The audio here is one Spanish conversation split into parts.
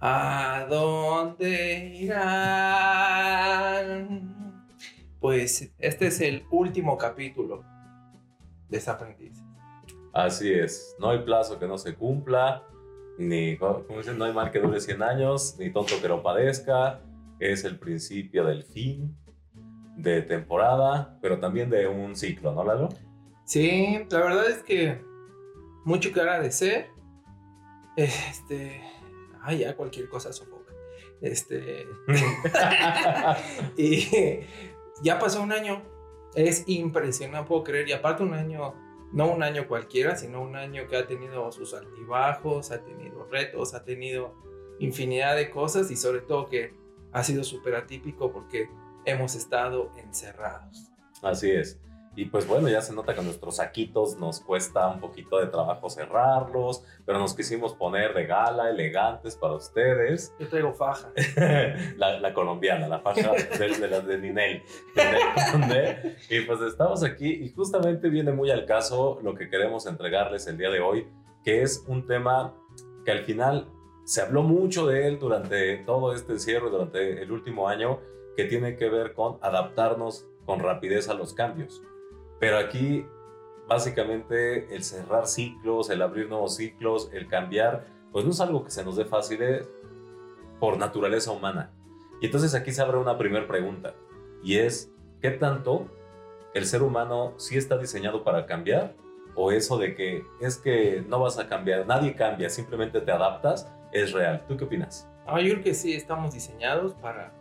¿A dónde irán? Pues este es el último capítulo de Desaprendices. Así es, no hay plazo que no se cumpla, ni, como dicen, no hay mal que dure 100 años, ni tonto que lo padezca, es el principio del fin de temporada, pero también de un ciclo, ¿no, Lalo? Sí, la verdad es que mucho que agradecer. Este, ay, ya cualquier cosa sofoca. Este, y ya pasó un año. Es impresionante, no puedo creer. Y aparte un año, no un año cualquiera, sino un año que ha tenido sus altibajos, ha tenido retos, ha tenido infinidad de cosas y sobre todo que ha sido súper atípico porque hemos estado encerrados. Así es. Y pues bueno, ya se nota que nuestros saquitos nos cuesta un poquito de trabajo cerrarlos, pero nos quisimos poner de gala, elegantes para ustedes. Yo traigo faja. la, colombiana, la faja de, de las de Ninel. y pues estamos aquí y justamente viene muy al caso lo que queremos entregarles el día de hoy, que es un tema que al final se habló mucho de él durante todo este encierro, durante el último año, que tiene que ver con adaptarnos con rapidez a los cambios. Pero aquí, básicamente, el cerrar ciclos, el abrir nuevos ciclos, el cambiar, pues no es algo que se nos dé fácil eh, por naturaleza humana. Y entonces aquí se abre una primera pregunta, y es, ¿qué tanto el ser humano sí está diseñado para cambiar? ¿O eso de que es que no vas a cambiar, nadie cambia, simplemente te adaptas, es real? ¿Tú qué opinas? Ah, yo creo que sí, estamos diseñados para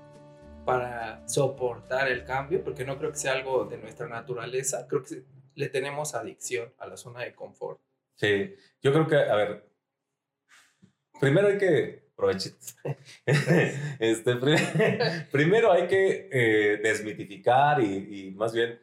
para soportar el cambio, porque no creo que sea algo de nuestra naturaleza, creo que le tenemos adicción a la zona de confort. Sí, yo creo que, a ver, primero hay que, este, primero hay que eh, desmitificar y, más bien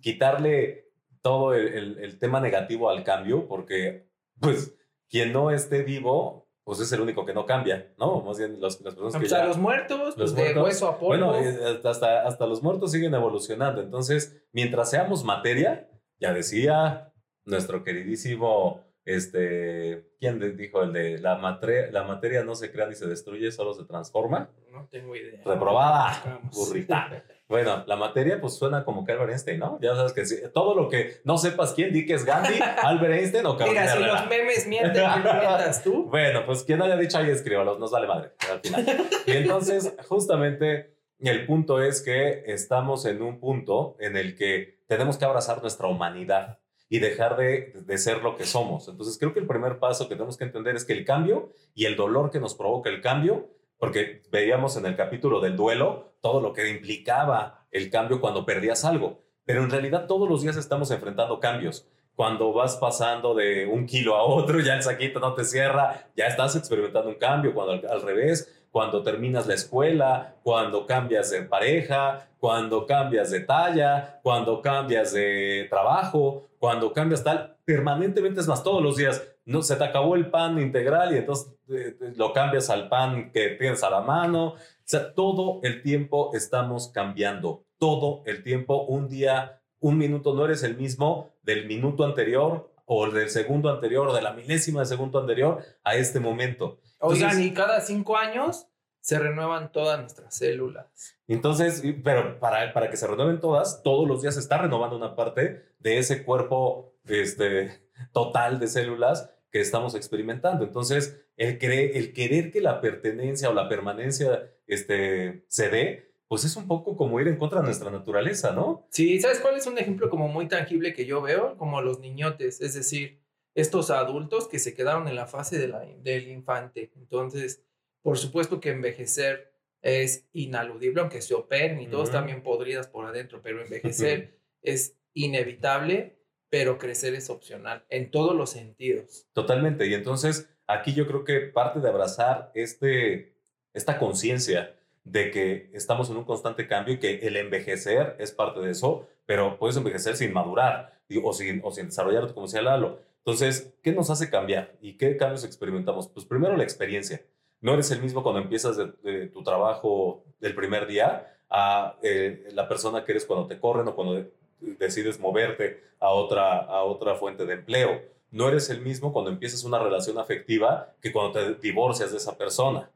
quitarle todo el, el tema negativo al cambio, porque pues quien no esté vivo pues es el único que no cambia, ¿no? Más bien las personas que. O sea, los muertos, los pues de hueso a polvo. Bueno, eh, hasta, hasta los muertos siguen evolucionando. Entonces, mientras seamos materia, ya decía nuestro queridísimo, este, ¿quién dijo? El de la, materia, la materia no se crea ni se destruye, solo se transforma. No tengo idea. Reprobada, burrita. Bueno, la materia pues suena como que Albert Einstein, ¿no? Ya sabes que todo lo que no sepas quién, di que es Gandhi, Albert Einstein o Carolina Mira, si los memes mienten, mientas tú? Bueno, pues quien haya dicho ahí escríbalos, nos vale madre al final. Y entonces, justamente el punto es que estamos en un punto en el que tenemos que abrazar nuestra humanidad y dejar de, de, ser lo que somos. Entonces creo que el primer paso que tenemos que entender es que el cambio y el dolor que nos provoca el cambio porque veíamos en el capítulo del duelo todo lo que implicaba el cambio cuando perdías algo, pero en realidad todos los días estamos enfrentando cambios. Cuando vas pasando de un kilo a otro, ya el saquito no te cierra, ya estás experimentando un cambio, cuando al, revés, cuando terminas la escuela, cuando cambias de pareja, cuando cambias de talla, cuando cambias de trabajo, cuando cambias tal, permanentemente es más, todos los días no, se te acabó el pan integral y entonces eh, eh, lo cambias al pan que tienes a la mano. O sea, todo el tiempo estamos cambiando, todo el tiempo, un día, un minuto, no eres el mismo del minuto anterior o del segundo anterior o de la milésima de segundo anterior a este momento. O sea, ni cada cinco años se renuevan todas nuestras células. Entonces, pero para, para que se renueven todas, todos los días se está renovando una parte de ese cuerpo este, total de células que estamos experimentando. Entonces, el, el querer que la pertenencia o la permanencia este, se dé, pues es un poco como ir en contra de nuestra naturaleza, ¿no? Sí, ¿sabes cuál es un ejemplo como muy tangible que yo veo? Como los niñotes, es decir, estos adultos que se quedaron en la fase de la, del infante. Entonces, por supuesto que envejecer es inaludible, aunque se operen y todos también podridas por adentro, pero envejecer es inevitable pero crecer es opcional en todos los sentidos. Totalmente. Y entonces aquí yo creo que parte de abrazar este, esta conciencia de que estamos en un constante cambio y que el envejecer es parte de eso, pero puedes envejecer sin madurar o sin, o sin desarrollar, como decía Lalo. Entonces, ¿qué nos hace cambiar y qué cambios experimentamos? Pues primero la experiencia. No eres el mismo cuando empiezas de, tu trabajo del primer día a eh, la persona que eres cuando te corren o cuando decides moverte a otra, a otra fuente de empleo. No eres el mismo cuando empiezas una relación afectiva que cuando te divorcias de esa persona.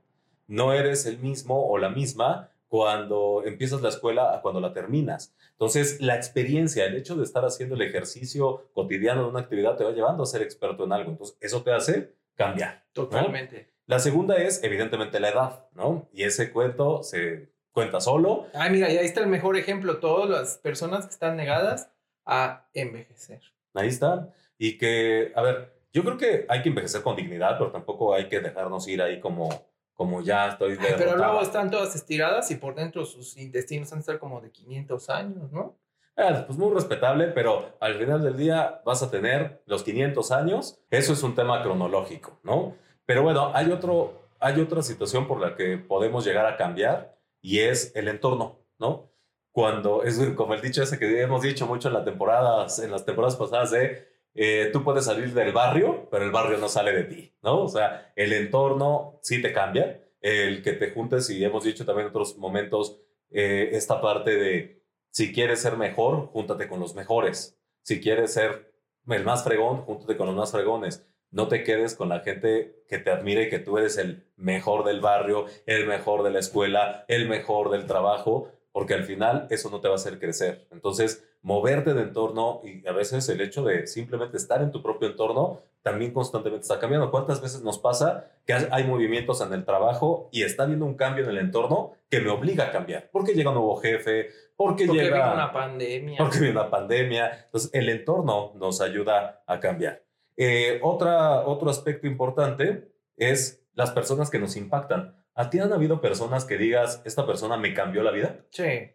No eres el mismo o la misma cuando empiezas la escuela a cuando la terminas. Entonces, la experiencia, el hecho de estar haciendo el ejercicio cotidiano de una actividad te va llevando a ser experto en algo. Entonces, eso te hace cambiar. Totalmente. La segunda es, evidentemente, la edad, ¿no? Y ese cuento se cuenta solo. Ay, mira, y ahí está el mejor ejemplo. Todas las personas que están negadas a envejecer. Ahí está. Y que, a ver, yo creo que hay que envejecer con dignidad, pero tampoco hay que dejarnos ir ahí como, como ya estoy Ay, pero luego están todas estiradas y por dentro sus intestinos han de estar como de 500 años, ¿no? Ah, pues muy respetable, pero al final del día vas a tener los 500 años. Eso es un tema cronológico, ¿no? Pero bueno, hay, otro, hay otra situación por la que podemos llegar a cambiar y es el entorno, ¿no? Cuando es como el dicho ese que hemos dicho mucho en, la temporada, en las temporadas pasadas de eh, tú puedes salir del barrio, pero el barrio no sale de ti, ¿no? O sea, el entorno sí te cambia, el que te juntes y hemos dicho también en otros momentos eh, esta parte de si quieres ser mejor, júntate con los mejores. Si quieres ser el más fregón, júntate con los más fregones no te quedes con la gente que te admire que tú eres el mejor del barrio, el mejor de la escuela, el mejor del trabajo, porque al final eso no te va a hacer crecer. Entonces, moverte de entorno y a veces el hecho de simplemente estar en tu propio entorno también constantemente está cambiando. ¿Cuántas veces nos pasa que hay movimientos en el trabajo y está habiendo un cambio en el entorno que me obliga a cambiar? Porque llega un nuevo jefe, porque, porque llega viene una pandemia. Porque viene una pandemia. Entonces, el entorno nos ayuda a cambiar. Eh, otra, otro aspecto importante es las personas que nos impactan. ¿A ti han habido personas que digas, esta persona me cambió la vida? Sí.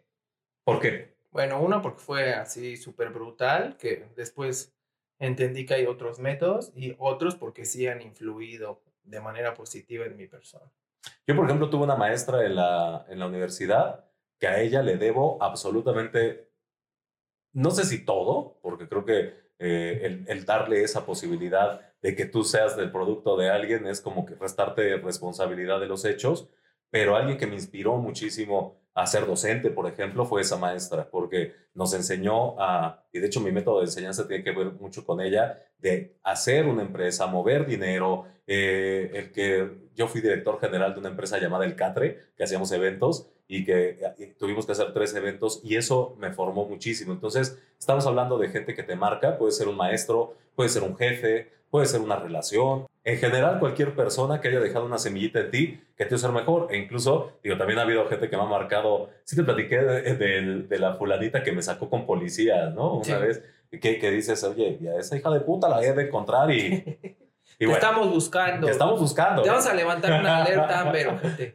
¿Por qué? Bueno, una porque fue así súper brutal, que después entendí que hay otros métodos y otros porque sí han influido de manera positiva en mi persona. Yo, por ejemplo, tuve una maestra en la, en la universidad que a ella le debo absolutamente, no sé si todo, porque creo que eh, el, darle esa posibilidad de que tú seas del producto de alguien es como que restarte responsabilidad de los hechos, pero alguien que me inspiró muchísimo a ser docente, por ejemplo, fue esa maestra, porque nos enseñó a, y de hecho mi método de enseñanza tiene que ver mucho con ella, de hacer una empresa, mover dinero, eh, el que yo fui director general de una empresa llamada El Catre, que hacíamos eventos, y que tuvimos que hacer tres eventos y eso me formó muchísimo. Entonces, estamos hablando de gente que te marca, puede ser un maestro, puede ser un jefe, puede ser una relación. En general, cualquier persona que haya dejado una semillita en ti, que te hace ser mejor. E incluso, digo, también ha habido gente que me ha marcado. Sí te platiqué de, la fulanita que me sacó con policía, ¿no? Una vez, que, que dices, oye, ya esa hija de puta la he de encontrar y... te estamos buscando. Te estamos buscando. Te vamos a levantar una alerta, pero gente.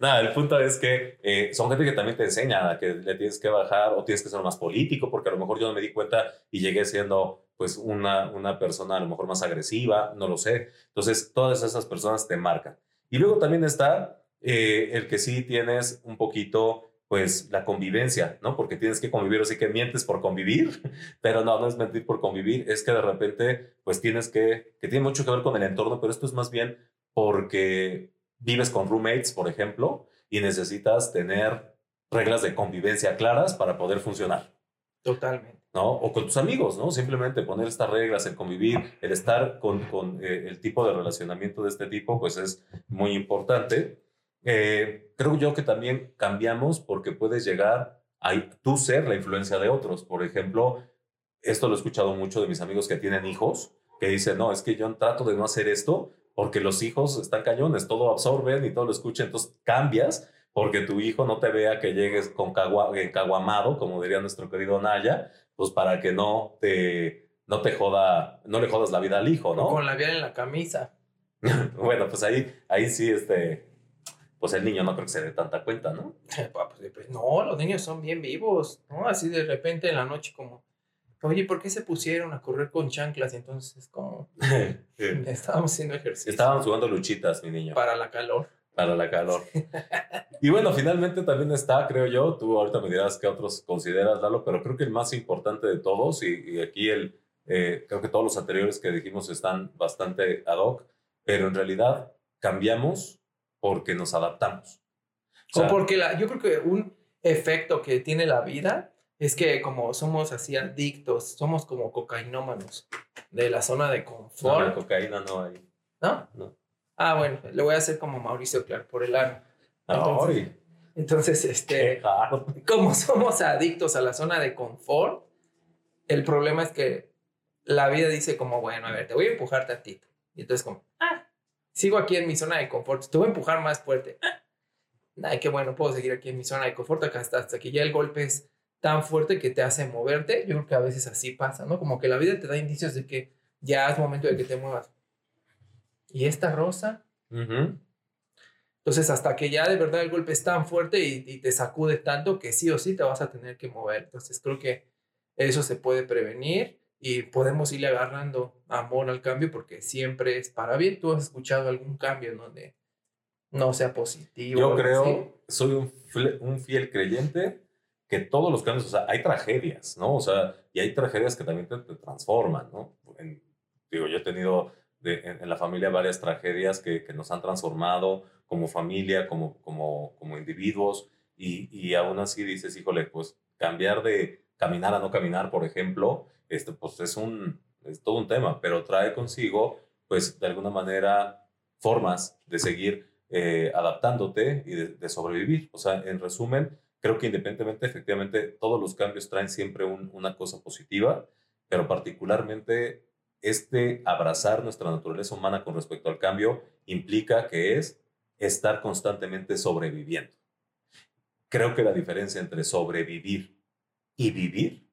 Nada, el punto es que eh, son gente que también te enseña que le tienes que bajar o tienes que ser más político, porque a lo mejor yo no me di cuenta y llegué siendo pues una, una persona a lo mejor más agresiva, no lo sé. Entonces, todas esas personas te marcan. Y luego también está eh, el que sí tienes un poquito pues la convivencia, ¿no? Porque tienes que convivir, así que mientes por convivir, pero no, no es mentir por convivir, es que de repente, pues tienes que, que tiene mucho que ver con el entorno, pero esto es más bien porque vives con roommates, por ejemplo, y necesitas tener reglas de convivencia claras para poder funcionar. Totalmente. ¿no? O con tus amigos, ¿no? Simplemente poner estas reglas, el convivir, el estar con, con eh, el tipo de relacionamiento de este tipo, pues es muy importante. Eh, creo yo que también cambiamos porque puedes llegar a tú ser la influencia de otros. Por ejemplo, esto lo he escuchado mucho de mis amigos que tienen hijos, que dicen, no, es que yo trato de no hacer esto porque los hijos están cañones, todo absorben y todo lo escuchan, entonces cambias porque tu hijo no te vea que llegues con caguamado, como diría nuestro querido Naya, pues para que no te, no te joda, no le jodas la vida al hijo, ¿no? con la vida en la camisa. bueno, pues ahí, ahí sí, este, pues el niño no creo que se dé tanta cuenta, ¿no? Pues, pues, no, los niños son bien vivos, ¿no? Así de repente en la noche como, oye, ¿por qué se pusieron a correr con chanclas? Y entonces como, estábamos haciendo ejercicio. Estábamos jugando luchitas, mi niño. Para la calor. Para la calor. y bueno, finalmente también está, creo yo, tú ahorita me dirás qué otros consideras, Lalo, pero creo que el más importante de todos, y, aquí el, eh, creo que todos los anteriores que dijimos están bastante ad hoc, pero en realidad cambiamos porque nos adaptamos. O, porque la, yo creo que un efecto que tiene la vida Es que como somos así adictos, somos como cocainómanos de la zona de No, confort. la cocaína no hay. ¿No? No. Ah, bueno, le voy a hacer como Mauricio Clark por el ano. Entonces, Ay, Entonces, qué este, como somos adictos a la zona de confort, el problema es que la vida dice como, bueno, a ver, te voy a empujar tantito. Y entonces como, ah, sigo aquí en mi zona de confort, te voy a empujar más fuerte. Ay, qué bueno, puedo seguir aquí en mi zona de confort acá hasta, hasta que ya el golpe es tan fuerte que te hace moverte. Yo creo que a veces así pasa, ¿no? Como que la vida te da indicios de que ya es momento de que te muevas. ¿Y esta rosa? Ujú. Entonces, hasta que ya de verdad el golpe es tan fuerte y, y te sacude tanto que sí o sí te vas a tener que mover. Entonces, creo que eso se puede prevenir y podemos irle agarrando amor al cambio porque siempre es para bien. ¿Tú has escuchado algún cambio en donde no sea positivo? Yo algo así? creo, soy un, un fiel creyente que todos los cambios, o sea, hay tragedias, ¿no? O sea, y hay tragedias que también te, te transforman, ¿no? En- digo, yo he tenido de- en, en la familia varias tragedias que, que nos han transformado como familia, como, como, como individuos, y, y aún así dices, híjole, pues cambiar de caminar a no caminar, por ejemplo, este, pues es, un, es todo un tema, pero trae consigo, pues de alguna manera, formas de seguir eh, adaptándote y de, sobrevivir. O sea, en resumen, creo que independientemente, efectivamente, todos los cambios traen siempre un- una cosa positiva, pero particularmente este abrazar nuestra naturaleza humana con respecto al cambio implica que es estar constantemente sobreviviendo. Creo que la diferencia entre sobrevivir y vivir,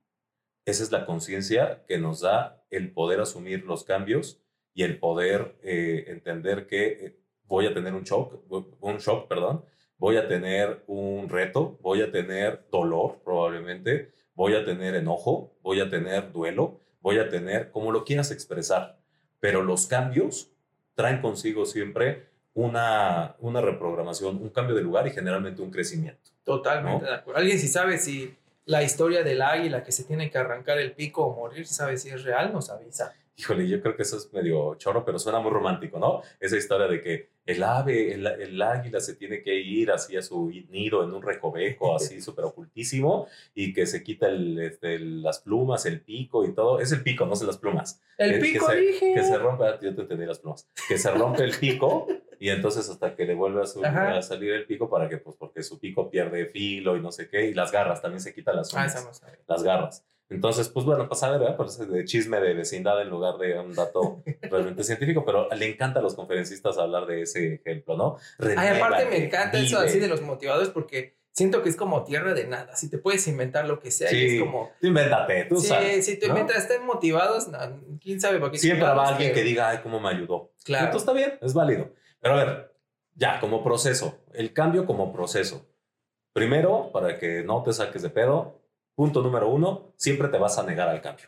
esa es la conciencia que nos da el poder asumir los cambios y el poder eh, entender que eh, voy a tener un shock, un shock, perdón, voy a tener un reto, voy a tener dolor probablemente, voy a tener enojo, voy a tener duelo, voy a tener como lo quieras expresar, pero los cambios traen consigo siempre una, una reprogramación, un cambio de lugar y generalmente un crecimiento. Totalmente ¿no? Alguien si sabe si la historia del águila que se tiene que arrancar el pico o morir, sabe si es real, nos avisa. Híjole, yo creo que eso es medio chorro, pero suena muy romántico, ¿no? Esa historia de que el ave, el, el águila se tiene que ir así a su nido en un recoveco, así súper ocultísimo, y que se quita el, este, las plumas, el pico y todo. Es el pico, no son las plumas. El Que- que pico, se- dije. Que se rompe, ah, yo te entendí las plumas. Que se rompe el pico y entonces hasta que le vuelve a, su- a salir el pico para que, pues, porque su pico pierde filo y no sé qué, y las garras, también se quitan las Ah, uñas sabe. las garras. Entonces, pues bueno, pues a ver. Parece de chisme de vecindad en lugar de un dato realmente científico, pero le encanta a los conferencistas hablar de ese ejemplo, ¿no? Ay, aparte me Renuévate, encanta eso vive. así de los motivadores porque siento que es como tierra de nada. Si te puedes inventar lo que sea, y Sí, es como. tú invéntate, tú Sí, sabes. si te, ¿no? mientras estén motivados, no, quién sabe por qué. Siempre chingados, alguien que diga, ay, cómo me ayudó. Claro. Entonces está bien, es válido. Pero a ver, ya, como proceso, el cambio como proceso. Primero, para que no te saques de pedo, punto número uno, siempre te vas a negar al cambio.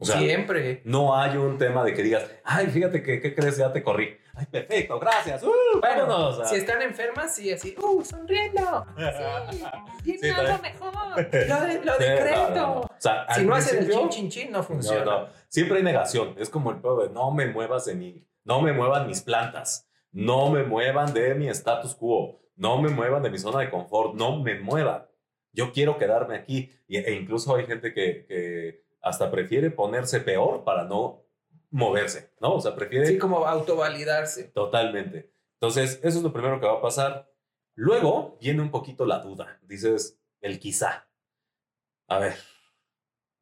O sea, Siempre. no hay un tema de que digas, ay, fíjate que, ¿qué crees? Ya te corrí. Ay, perfecto, gracias. Uh, Bueno, vámonos. si están enfermas, sí, así, ¡uh, sonriendo! Sí, Sí, tiene algo también. mejor. Lo, de- lo Sí, decreto. no, no. O sea, Si no hacen el chin, chin, chin, no funciona. No. Siempre hay negación. Es como el de no me muevas de mí. No me muevan mis plantas. No me muevan de mi status quo. No me muevan de mi zona de confort. No me muevan. Yo quiero quedarme aquí. E incluso hay gente que, que hasta prefiere ponerse peor para no moverse, ¿no? O sea, prefiere Sí, como autovalidarse. Totalmente. Entonces, eso es lo primero que va a pasar. Luego viene un poquito la duda. Dices, el quizá. A ver,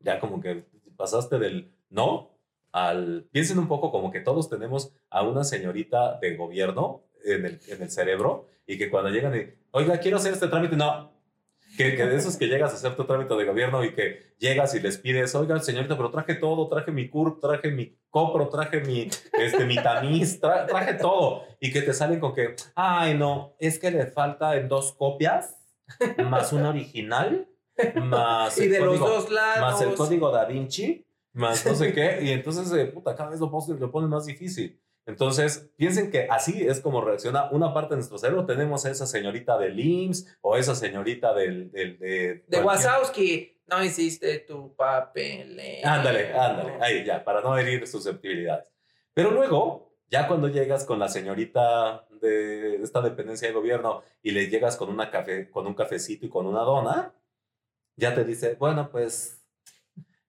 ya como que pasaste del no al... Piensen un poco como que todos tenemos a una señorita de gobierno en el, en el cerebro y que cuando llegan y, oiga, quiero hacer este trámite, no. Que, que de esos que llegas a hacer tu trámite de gobierno y que llegas y les pides, oiga, señorita, pero traje todo, traje mi CURP, traje mi COPRO, traje mi, este, mi tamiz, tra- traje todo. Y que te salen con que, ay, no, es que le falta en dos copias, más una original, más Y el de los código- dos lados. más el código da Vinci, más no sé qué, y entonces, eh, puta, cada vez lo, lo ponen más difícil. Entonces, piensen que así es como reacciona una parte de nuestro cerebro. Tenemos a esa señorita del IMSS o esa señorita del... del de De Wazowski, no hiciste tu papel. Ándale, ándale, ahí ya, para no herir susceptibilidades. Pero luego, ya cuando llegas con la señorita de esta dependencia de gobierno y le llegas con, una café, con un cafecito y con una dona, ya te dice, bueno, pues,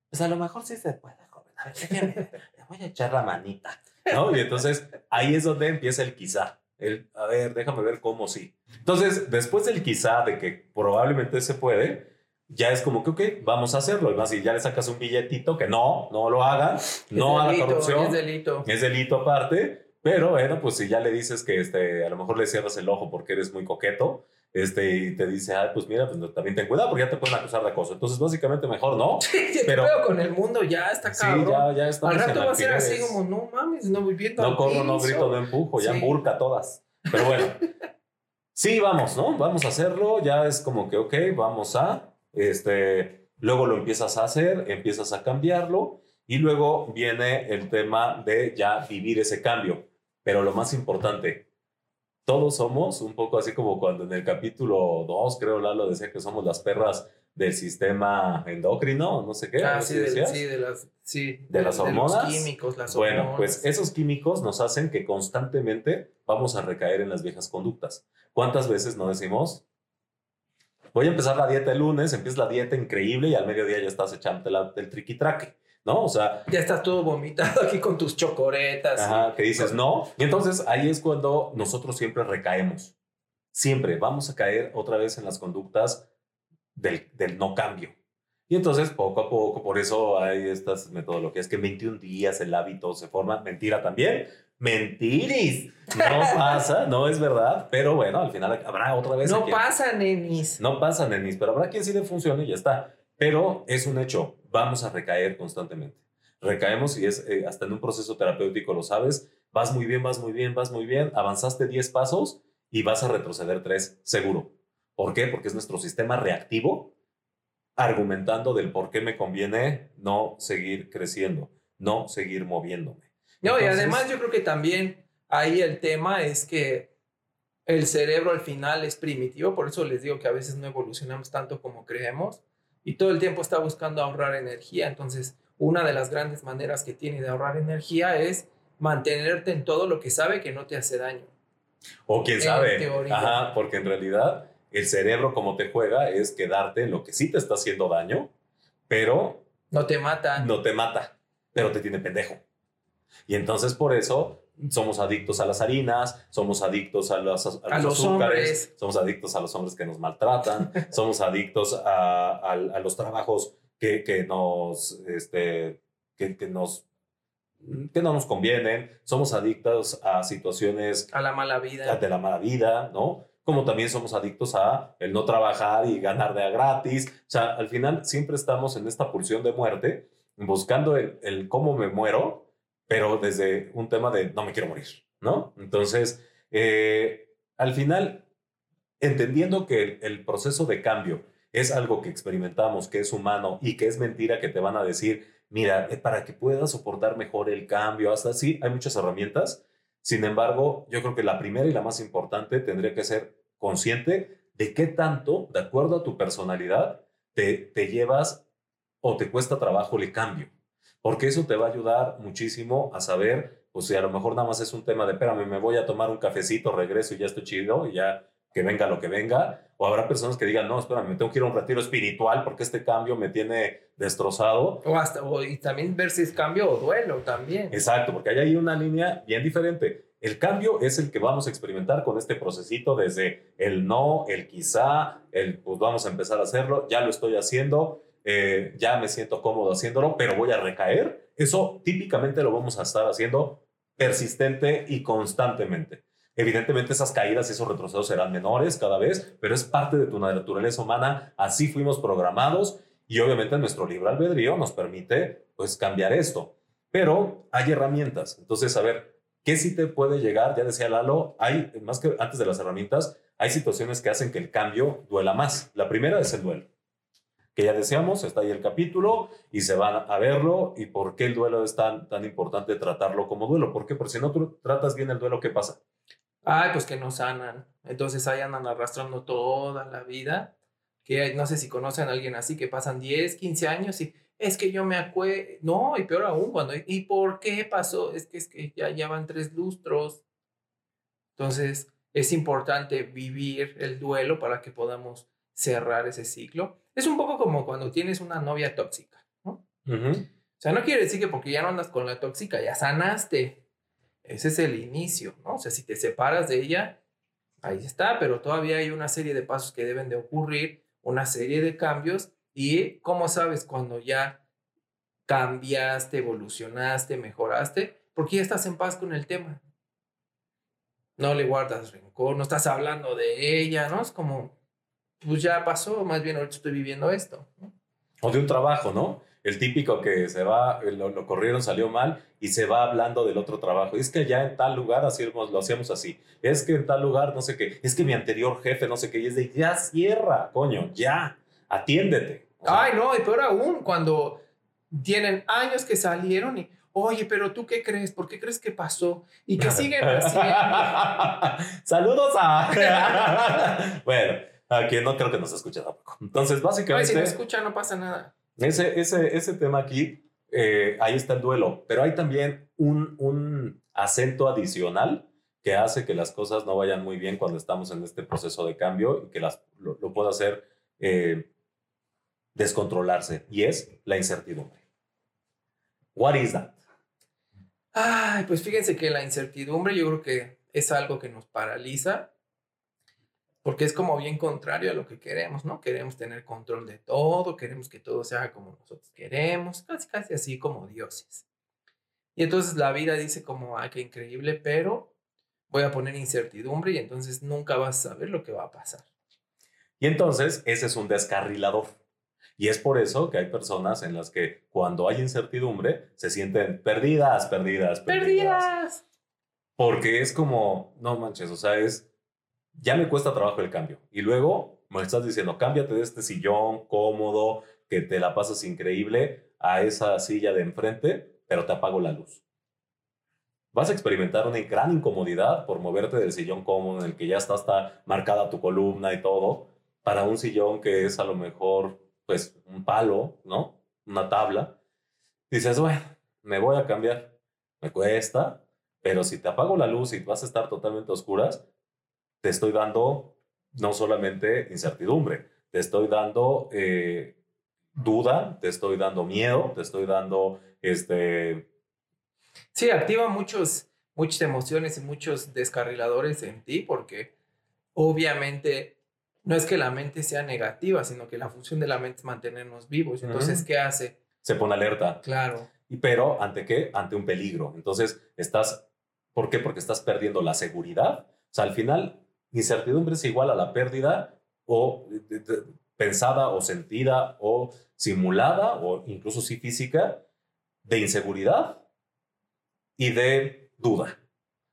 pues a lo mejor sí se puede, joven. A ver, déjeme, le voy a echar la manita. ¿No? Y entonces ahí es donde empieza el quizá. El, a ver, déjame ver cómo sí. Entonces, después del quizá de que probablemente se puede, ya es como que, ok, vamos a hacerlo. Y más si ya le sacas un billetito, que no, no lo hagan, no haga corrupción. Es delito. Es delito aparte. Pero bueno, pues si ya le dices que este, a lo mejor le cierras el ojo porque eres muy coqueto, este, y te dice, ah, pues mira, pues también ten cuidado porque ya te pueden acusar de acoso. Entonces, básicamente, mejor no. pero con el mundo ya está cabrón. Sí, ya, ya está. Al rato va a ser así como, no mames, no voy viendo. No corro, no grito, no empujo, ya burca todas. Pero bueno, sí, vamos, ¿no? Vamos a hacerlo. Ya es como que, ok, vamos a, este, luego lo empiezas a hacer, empiezas a cambiarlo y luego viene el tema de ya vivir ese cambio. Pero lo más importante, todos somos un poco así como cuando en el capítulo 2, creo Lalo decía que somos las perras del sistema endocrino, no sé qué. Ah, sí, de, sí, de, las, sí, de, las hormonas. los químicos, las hormonas. Bueno, pues esos químicos nos hacen que constantemente vamos a recaer en las viejas conductas. ¿Cuántas veces no decimos, voy a empezar la dieta el lunes, empieza la dieta increíble y al mediodía ya estás echándote el triquitraque? ¿No? O sea... Ya estás todo vomitado aquí con tus chocoretas. Ajá, que dices no. Y entonces ahí es cuando nosotros siempre recaemos. Siempre vamos a caer otra vez en las conductas del, del no cambio. Y entonces, poco a poco, por eso hay estas metodologías que en 21 días el hábito se forma. Mentira también. Mentiris. No pasa, no es verdad. Pero bueno, al final habrá otra vez. No pasa, nenis. No pasa, nenis. Pero habrá quien sí le funcione y ya está. Pero es un hecho, vamos a recaer constantemente. Recaemos y es eh, hasta en un proceso terapéutico, lo sabes, vas muy bien, vas muy bien, vas muy bien, avanzaste 10 pasos y vas a retroceder 3, seguro. ¿Por qué? Porque es nuestro sistema reactivo argumentando del por qué me conviene no seguir creciendo, no seguir moviéndome. No, y además yo creo que también ahí el tema es que el cerebro al final es primitivo, por eso les digo que a veces no evolucionamos tanto como creemos y todo el tiempo está buscando ahorrar energía. Entonces, una de las grandes maneras que tiene de ahorrar energía es mantenerte en todo lo que sabe que no te hace daño. O quién sabe. Ajá, porque en realidad el cerebro como te juega es quedarte en lo que sí te está haciendo daño, pero... No te mata. No te mata, pero te tiene pendejo. Y entonces por eso somos adictos a las harinas, somos adictos a, los, a, los, azúcares, somos adictos a los hombres que nos maltratan, somos adictos a, los trabajos que, que nos, este, que, que, nos, que no nos convienen, somos adictos a situaciones... A la mala vida. De la mala vida, ¿no? Como también somos adictos a el no trabajar y ganar de a gratis. O sea, al final siempre estamos en esta pulsión de muerte, buscando el, el cómo me muero, pero desde un tema de no me quiero morir, ¿no? Entonces, eh, al final, entendiendo que el, proceso de cambio es algo que experimentamos, que es humano y que es mentira que te van a decir, mira, eh, para que puedas soportar mejor el cambio, hasta así, hay muchas herramientas. Sin embargo, yo creo que la primera y la más importante tendría que ser consciente de qué tanto, de acuerdo a tu personalidad, te, te llevas o te cuesta trabajo el cambio porque eso te va a ayudar muchísimo a saber, o sea, a lo mejor nada más es un tema de, espérame, me voy a tomar un cafecito, regreso y ya estoy chido, y ya que venga lo que venga, o habrá personas que digan, no, espérame, me tengo que ir a un retiro espiritual porque este cambio me tiene destrozado. O hasta, y también ver si es cambio o duelo también. Exacto, porque hay ahí una línea bien diferente. El cambio es el que vamos a experimentar con este procesito desde el no, el quizá, el pues vamos a empezar a hacerlo, ya lo estoy haciendo, eh, ya me siento cómodo haciéndolo, pero voy a recaer. Eso típicamente lo vamos a estar haciendo persistente y constantemente. Evidentemente esas caídas y esos retrocesos serán menores cada vez, pero es parte de tu naturaleza humana, así fuimos programados y obviamente nuestro libre albedrío nos permite pues cambiar esto. Pero hay herramientas, entonces a ver, ¿qué sí te puede llegar? Ya decía Lalo, hay más que antes de las herramientas, hay situaciones que hacen que el cambio duela más. La primera es el duelo que ya decíamos, está ahí el capítulo y se van a verlo y por qué el duelo es tan, tan importante tratarlo como duelo. ¿Por qué? Porque si no tú tratas bien el duelo, ¿qué pasa? Ay, pues que no sanan. Entonces ahí andan arrastrando toda la vida. Que no sé si conocen a alguien así que pasan 10, 15 años y es que yo me acuerdo. No, y peor aún, cuando. ¿Y por qué pasó? Es que es que ya, ya van tres lustros. Entonces es importante vivir el duelo para que podamos cerrar ese ciclo. Es un poco como cuando tienes una novia tóxica, ¿no? O sea, no quiere decir que porque ya no andas con la tóxica, ya sanaste. Ese es el inicio, ¿no? O sea, si te separas de ella, ahí está, pero todavía hay una serie de pasos que deben de ocurrir, una serie de cambios. ¿Y cómo sabes cuando ya cambiaste, evolucionaste, mejoraste? Porque ya estás en paz con el tema. No le guardas rencor, no estás hablando de ella, ¿no? Es como, pues ya pasó, más bien ahorita estoy viviendo esto. O de un trabajo, ¿no? El típico que se va, lo, corrieron, salió mal y se va hablando del otro trabajo. Es que ya en tal lugar así, lo hacíamos así. Es que en tal lugar no sé qué. Es que mi anterior jefe no sé qué. Y es de ya cierra, coño, ya, atiéndete. Ay, no, y peor aún, cuando tienen años que salieron y, oye, pero tú qué crees, ¿por qué crees que pasó? Y que siguen haciendo. Saludos a. bueno, a quien no creo que nos escuche tampoco. Entonces, básicamente. si no escucha, no pasa nada. Ese, ese, ese tema aquí, eh, ahí está el duelo, pero hay también un, un acento adicional que hace que las cosas no vayan muy bien cuando estamos en este proceso de cambio y que las, lo, lo pueda hacer eh, descontrolarse, y es la incertidumbre. What is that? Ay, pues fíjense que la incertidumbre yo creo que es algo que nos paraliza porque es como bien contrario a lo que queremos, ¿no? Queremos tener control de todo, queremos que todo se haga como nosotros queremos, casi, casi así como dioses. Y entonces la vida dice como, ay, qué increíble, pero voy a poner incertidumbre y entonces nunca vas a saber lo que va a pasar. Y entonces ese es un descarrilador. Y es por eso que hay personas en las que cuando hay incertidumbre se sienten perdidas, perdidas, perdidas. Perdidas. Porque es como, no manches, o sea, es ya me cuesta trabajo el cambio. Y luego me estás diciendo, cámbiate de este sillón cómodo, que te la pasas increíble, a esa silla de enfrente, pero te apago la luz. Vas a experimentar una gran incomodidad por moverte del sillón cómodo en el que ya está hasta marcada tu columna y todo, para un sillón que es a lo mejor, pues, un palo, ¿no? Una tabla. Dices, bueno, me voy a cambiar. Me cuesta, pero si te apago la luz y vas a estar totalmente oscuras, te estoy dando no solamente incertidumbre, te estoy dando eh, duda, te estoy dando miedo, te estoy dando este... Sí, activa muchos, muchas emociones y muchos descarriladores en ti porque obviamente no es que la mente sea negativa, sino que la función de la mente es mantenernos vivos. Entonces, ¿qué hace? Se pone alerta. Claro. Y pero, ¿ante qué? Ante un peligro. Entonces, estás, ¿por qué? Porque estás perdiendo la seguridad. O sea, al final, Incertidumbre es igual a la pérdida o pensada o sentida o simulada o incluso sí física de inseguridad y de duda.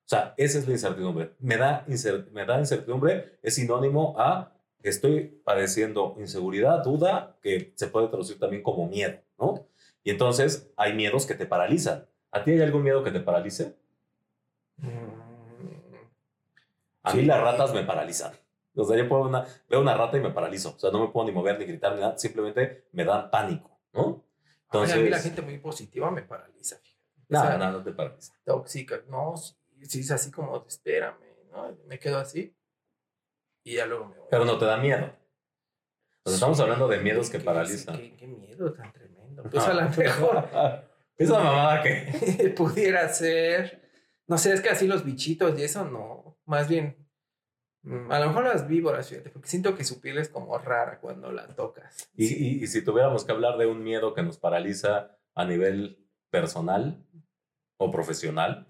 O sea, esa es la incertidumbre. Me da, me da incertidumbre es sinónimo a estoy padeciendo inseguridad, duda, que se puede traducir también como miedo, ¿no? Y entonces hay miedos que te paralizan. ¿A ti hay algún miedo que te paralice? A mí las ratas me paralizan. O sea, yo puedo una, veo una rata y me paralizo. O sea, no me puedo ni mover, ni gritar, ni nada. Simplemente me da pánico, ¿no? Entonces, a mí la gente muy positiva me paraliza. No, no, no te paraliza. Tóxica. No, si, es así como, espérame, ¿no? Me quedo así y ya luego me voy. Pero no te da miedo. Entonces, estamos hablando de miedos que paralizan. Qué, qué, miedo tan tremendo. Pues a lo mejor. Esa mamada que. pudiera ser. No sé, es que así los bichitos y eso no más bien, mm, a lo mejor las víboras, fíjate, porque siento que su piel es como rara cuando la tocas. Y, y, si tuviéramos que hablar de un miedo que nos paraliza a nivel personal o profesional,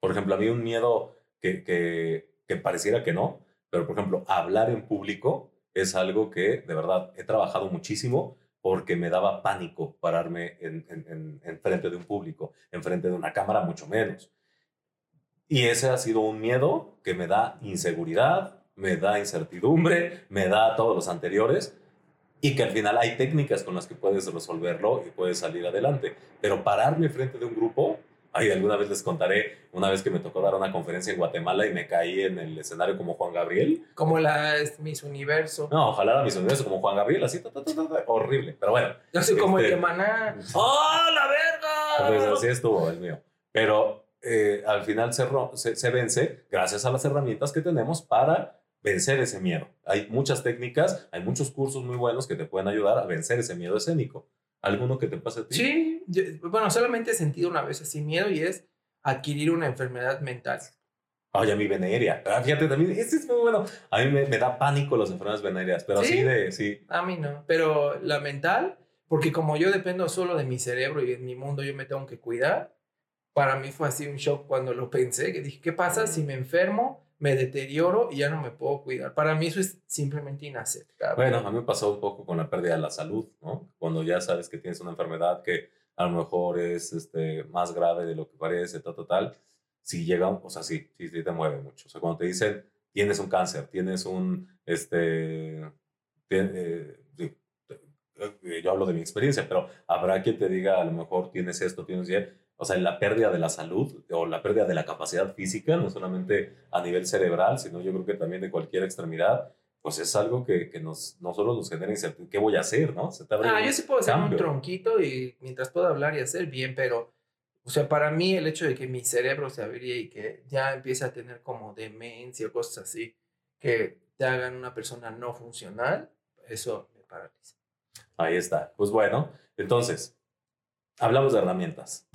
por ejemplo, a mí un miedo que, que, que pareciera que no, pero por ejemplo, hablar en público es algo que de verdad he trabajado muchísimo porque me daba pánico pararme en, en, en, frente de un público, en frente de una cámara mucho menos. Y ese ha sido un miedo que me da inseguridad, me da incertidumbre, me da todos los anteriores y que al final hay técnicas con las que puedes resolverlo y puedes salir adelante. Pero pararme frente de un grupo, ay, alguna vez les contaré, una vez que me tocó dar una conferencia en Guatemala y me caí en el escenario como Juan Gabriel. Como la Miss Universo. No, ojalá era Miss Universo como Juan Gabriel, así, horrible. Pero bueno. Yo soy como el que este, maná. ¡Oh, la verga! Pues así estuvo el mío. Pero eh, al final se, se, vence gracias a las herramientas que tenemos para vencer ese miedo. Hay muchas técnicas, hay muchos cursos muy buenos que te pueden ayudar a vencer ese miedo escénico. ¿Alguno que te pase a ti? Sí, bueno, solamente he sentido una vez así miedo y es adquirir una enfermedad mental. Ay, a mí venérea. Ah, fíjate, también, este es muy bueno. A mí me, da pánico las enfermedades venéreas, pero así de, sí. A mí no, pero la mental, porque como yo dependo solo de mi cerebro y en mi mundo yo me tengo que cuidar, para mí fue así un shock cuando lo pensé, que dije, ¿qué pasa si me enfermo, me deterioro y ya no me puedo cuidar? Para mí eso es simplemente inaceptable. Bueno, a mí me pasó un poco con la pérdida de la salud, ¿no? Cuando ya sabes que tienes una enfermedad que a lo mejor es este, más grave de lo que parece, tal, tal, tal si llega, o sea, sí, sí, sí te mueve mucho. O sea, cuando te dicen, tienes un cáncer, tienes un, este, eh, eh, yo hablo de mi experiencia, pero habrá quien te diga, a lo mejor tienes esto, tienes ya, o sea, la pérdida de la salud o la pérdida de la capacidad física, no solamente a nivel cerebral, sino yo creo que también de cualquier extremidad, pues es algo que, que nos, no solo nos genera incertidumbre, ¿qué voy a hacer, no? Se te ah, yo sí puedo hacer un tronquito y mientras puedo hablar y hacer bien, pero o sea, para mí el hecho de que mi cerebro se abriera y que ya empiece a tener como demencia o cosas así, que te hagan una persona no funcional, eso me paraliza. Ahí está. Pues bueno, entonces, hablamos de herramientas.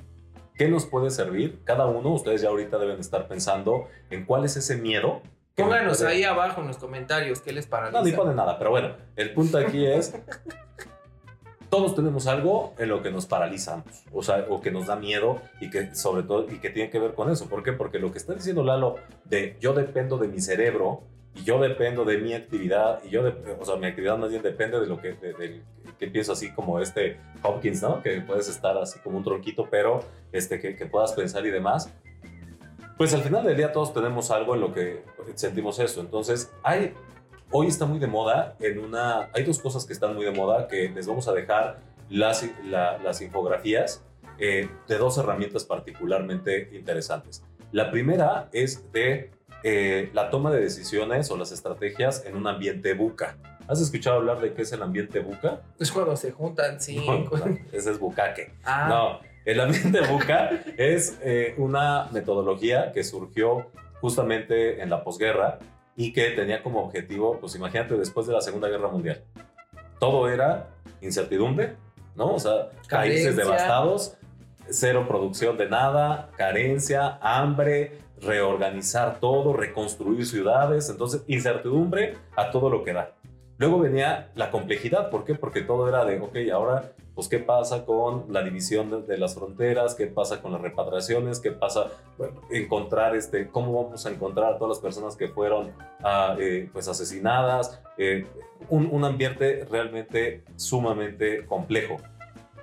¿Qué nos puede servir? Cada uno, ustedes ya ahorita deben estar pensando en cuál es ese miedo. Pónganos ahí abajo en los comentarios qué les paraliza. No, ni pone nada, pero bueno, el punto aquí es todos tenemos algo en lo que nos paralizamos, o sea, o que nos da miedo y que sobre todo y que tiene que ver con eso. ¿Por qué? Porque lo que está diciendo Lalo de yo dependo de mi cerebro y yo dependo de mi actividad y yo, de, o sea, mi actividad más bien depende de lo que, de, que pienso así como este Hopkins, ¿no? Que puedes estar así como un tronquito, pero este, que, que puedas pensar y demás. Pues al final del día todos tenemos algo en lo que sentimos eso. Entonces, hay hoy está muy de moda en una... Hay dos cosas que están muy de moda que les vamos a dejar las, las infografías eh, de dos herramientas particularmente interesantes. La primera es de eh, la toma de decisiones o las estrategias en un ambiente buca. ¿Has escuchado hablar de qué es el ambiente buca? Es cuando se juntan cinco. ese es bucaque. Ah. No, el ambiente buca es eh, una metodología que surgió justamente en la posguerra y que tenía como objetivo, pues imagínate, después de la Segunda Guerra Mundial, todo era incertidumbre, ¿no? O sea, países devastados, cero producción de nada, carencia, hambre, reorganizar todo, reconstruir ciudades, entonces incertidumbre a todo lo que da. Luego venía la complejidad, ¿por qué? Porque todo era de, ok, ahora, pues, ¿qué pasa con la división de, las fronteras? ¿Qué pasa con las repatriaciones? ¿Qué pasa, bueno, encontrar, este, cómo vamos a encontrar a todas las personas que fueron, ah, eh, pues, asesinadas? Eh, un, ambiente realmente sumamente complejo.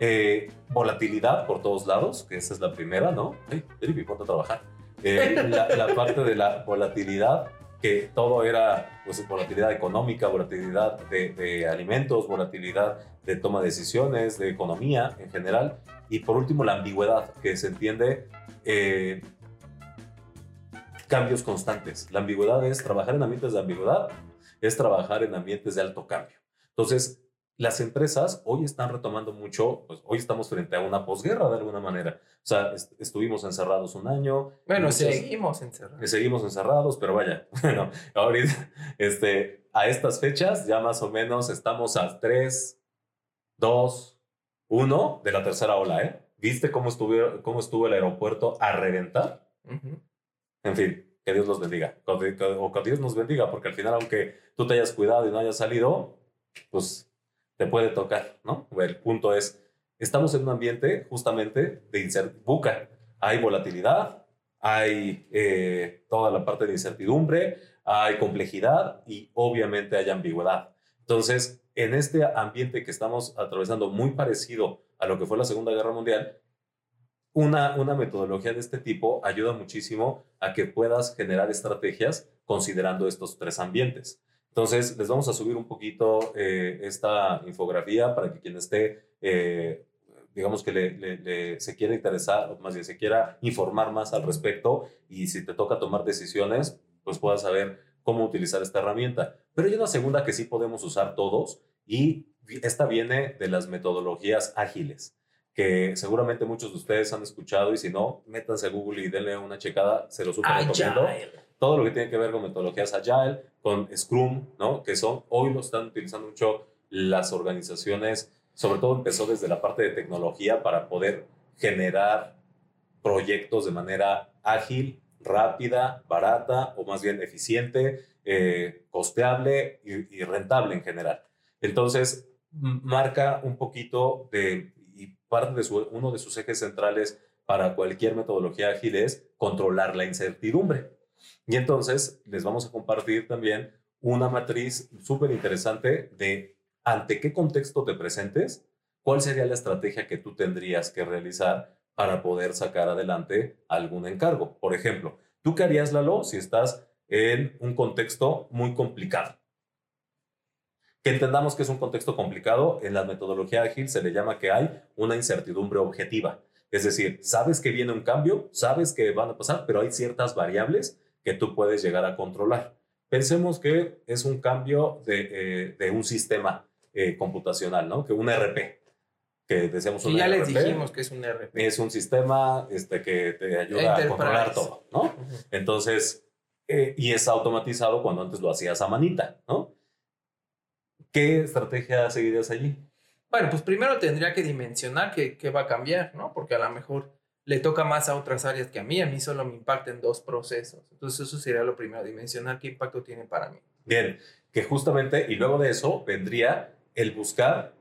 Eh, volatilidad por todos lados, que esa es la primera, ¿no? Hey, ¿cuánto trabajar? La, la parte de la volatilidad que todo era pues, volatilidad económica, volatilidad de, alimentos, volatilidad de toma de decisiones, de economía en general. Y por último, la ambigüedad, que se entiende eh, cambios constantes. La ambigüedad es trabajar en ambientes de ambigüedad, es trabajar en ambientes de alto cambio. Entonces, las empresas hoy están retomando mucho, pues hoy estamos frente a una posguerra de alguna manera. O sea, estuvimos encerrados un año. Bueno, seguimos encerrados. Seguimos encerrados, pero vaya, bueno, ahorita, este, a estas fechas ya más o menos estamos a 3, 2, 1 de la tercera ola, ¿eh? ¿Viste cómo estuvo, cómo estuvo el aeropuerto a reventar? En fin, que Dios los bendiga. O que Dios nos bendiga, porque al final, aunque tú te hayas cuidado y no hayas salido, pues te puede tocar, ¿no? El punto es, estamos en un ambiente justamente de incertidumbre. Hay volatilidad, hay eh, toda la parte de incertidumbre, hay complejidad y obviamente hay ambigüedad. Entonces, en este ambiente que estamos atravesando muy parecido a lo que fue la Segunda Guerra Mundial, una, una metodología de este tipo ayuda muchísimo a que puedas generar estrategias considerando estos tres ambientes. Entonces, les vamos a subir un poquito eh, esta infografía para que quien esté, eh, digamos que le, se quiera interesar, o más bien se quiera informar más al respecto y si te toca tomar decisiones, pues puedas saber cómo utilizar esta herramienta. Pero hay una segunda que sí podemos usar todos y esta viene de las metodologías ágiles que seguramente muchos de ustedes han escuchado y si no, métanse a Google y denle una checada, se lo súper recomiendo. Todo lo que tiene que ver con metodologías Agile, con Scrum, ¿no? Que son, hoy lo están utilizando mucho las organizaciones, sobre todo empezó desde la parte de tecnología para poder generar proyectos de manera ágil, rápida, barata o más bien eficiente, eh, costeable y, rentable en general. Entonces, marca un poquito de, y parte de su, uno de sus ejes centrales para cualquier metodología ágil es controlar la incertidumbre. Y entonces les vamos a compartir también una matriz súper interesante de ante qué contexto te presentes, cuál sería la estrategia que tú tendrías que realizar para poder sacar adelante algún encargo. Por ejemplo, ¿tú qué harías, Lalo, si estás en un contexto muy complicado? Que entendamos que es un contexto complicado, en la metodología ágil se le llama que hay una incertidumbre objetiva. Es decir, sabes que viene un cambio, sabes que van a pasar, pero hay ciertas variables que tú puedes llegar a controlar. Pensemos que es un cambio de, eh, un sistema eh, computacional, ¿no? Que un RP, que decíamos un ya les dijimos que es un RP. Es un sistema este, que te ayuda a controlar todo, ¿no? Entonces, eh, y es automatizado cuando antes lo hacías a manita, ¿no? ¿Qué estrategia seguirías allí? Bueno, pues primero tendría que dimensionar qué, qué va a cambiar, ¿no? Porque a lo mejor le toca más a otras áreas que a mí. A mí solo me impactan dos procesos. Entonces eso sería lo primero, dimensionar qué impacto tiene para mí. Bien, que justamente, y luego de eso vendría el buscar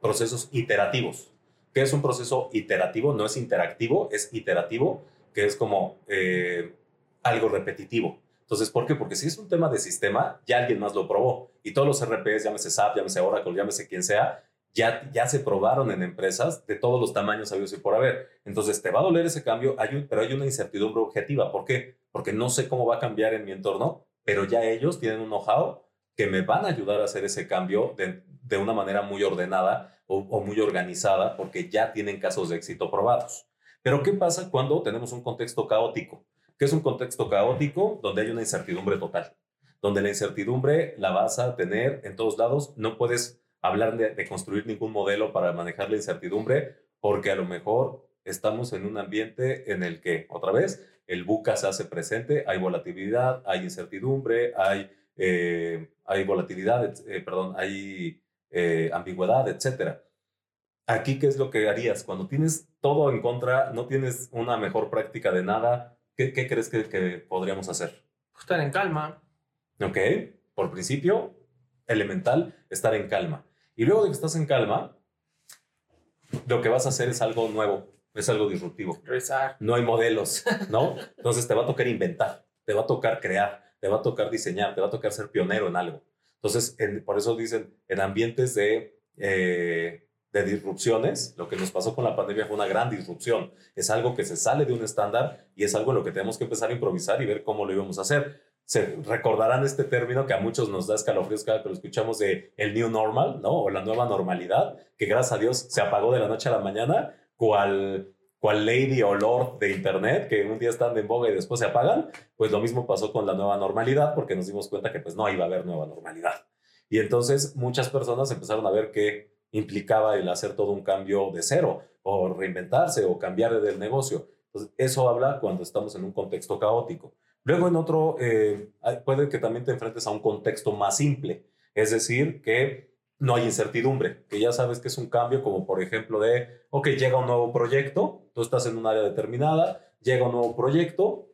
procesos iterativos. ¿Qué es un proceso iterativo? No es interactivo, es iterativo, que es como eh, algo repetitivo. Entonces, ¿por qué? Porque si es un tema de sistema, ya alguien más lo probó. Y todos los RPs, llámese SAP, llámese Oracle, llámese quien sea, ya, ya se probaron en empresas de todos los tamaños habidos y por haber. Entonces, te va a doler ese cambio, hay pero hay una incertidumbre objetiva. ¿Por qué? Porque no sé cómo va a cambiar en mi entorno, pero ya ellos tienen un know-how que me van a ayudar a hacer ese cambio de, de una manera muy ordenada o, muy organizada porque ya tienen casos de éxito probados. Pero ¿qué pasa cuando tenemos un contexto caótico? ¿Qué es un contexto caótico? Donde hay una incertidumbre total. Donde la incertidumbre la vas a tener en todos lados. No puedes hablar de, de construir ningún modelo para manejar la incertidumbre porque a lo mejor estamos en un ambiente en el que, otra vez, el buca se hace presente, hay volatilidad, hay incertidumbre, hay, eh, hay volatilidad, eh, perdón, hay eh, ambigüedad, etcétera. Aquí, ¿qué es lo que harías? Cuando tienes todo en contra, no tienes una mejor práctica de nada, ¿qué, crees que, podríamos hacer? Estar en calma. Ok, por principio, elemental, estar en calma. Y luego de que estás en calma, lo que vas a hacer es algo nuevo, es algo disruptivo. Rezar. No hay modelos, ¿no? Entonces te va a tocar inventar, te va a tocar crear, te va a tocar diseñar, te va a tocar ser pionero en algo. Entonces, por eso dicen, en ambientes de, eh, de disrupciones, lo que nos pasó con la pandemia fue una gran disrupción. Es algo que se sale de un estándar y es algo en lo que tenemos que empezar a improvisar y ver cómo lo íbamos a hacer. Se recordarán este término que a muchos nos da escalofríos cada que lo escuchamos de el new normal, ¿no? O la nueva normalidad, que gracias a Dios se apagó de la noche a la mañana, cual cual lady o lord de Internet, que un día están en boga y después se apagan, pues lo mismo pasó con la nueva normalidad, porque nos dimos cuenta que pues no iba a haber nueva normalidad. Y entonces muchas personas empezaron a ver qué implicaba el hacer todo un cambio de cero, o reinventarse, o cambiar del negocio. Entonces, eso habla cuando estamos en un contexto caótico. Luego en otro, eh, puede que también te enfrentes a un contexto más simple, es decir, que no hay incertidumbre, que ya sabes que es un cambio como por ejemplo de, ok, llega un nuevo proyecto, tú estás en un área determinada, llega un nuevo proyecto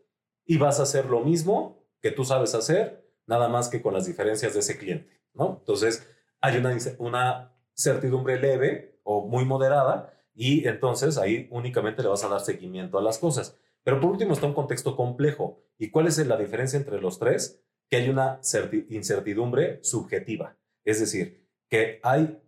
y vas a hacer lo mismo que tú sabes hacer, nada más que con las diferencias de ese cliente, ¿no? Entonces, hay una, una certidumbre leve o muy moderada y entonces ahí únicamente le vas a dar seguimiento a las cosas. Pero por último está un contexto complejo. ¿Y cuál es la diferencia entre los tres? Que hay una incertidumbre subjetiva. Es decir, que hay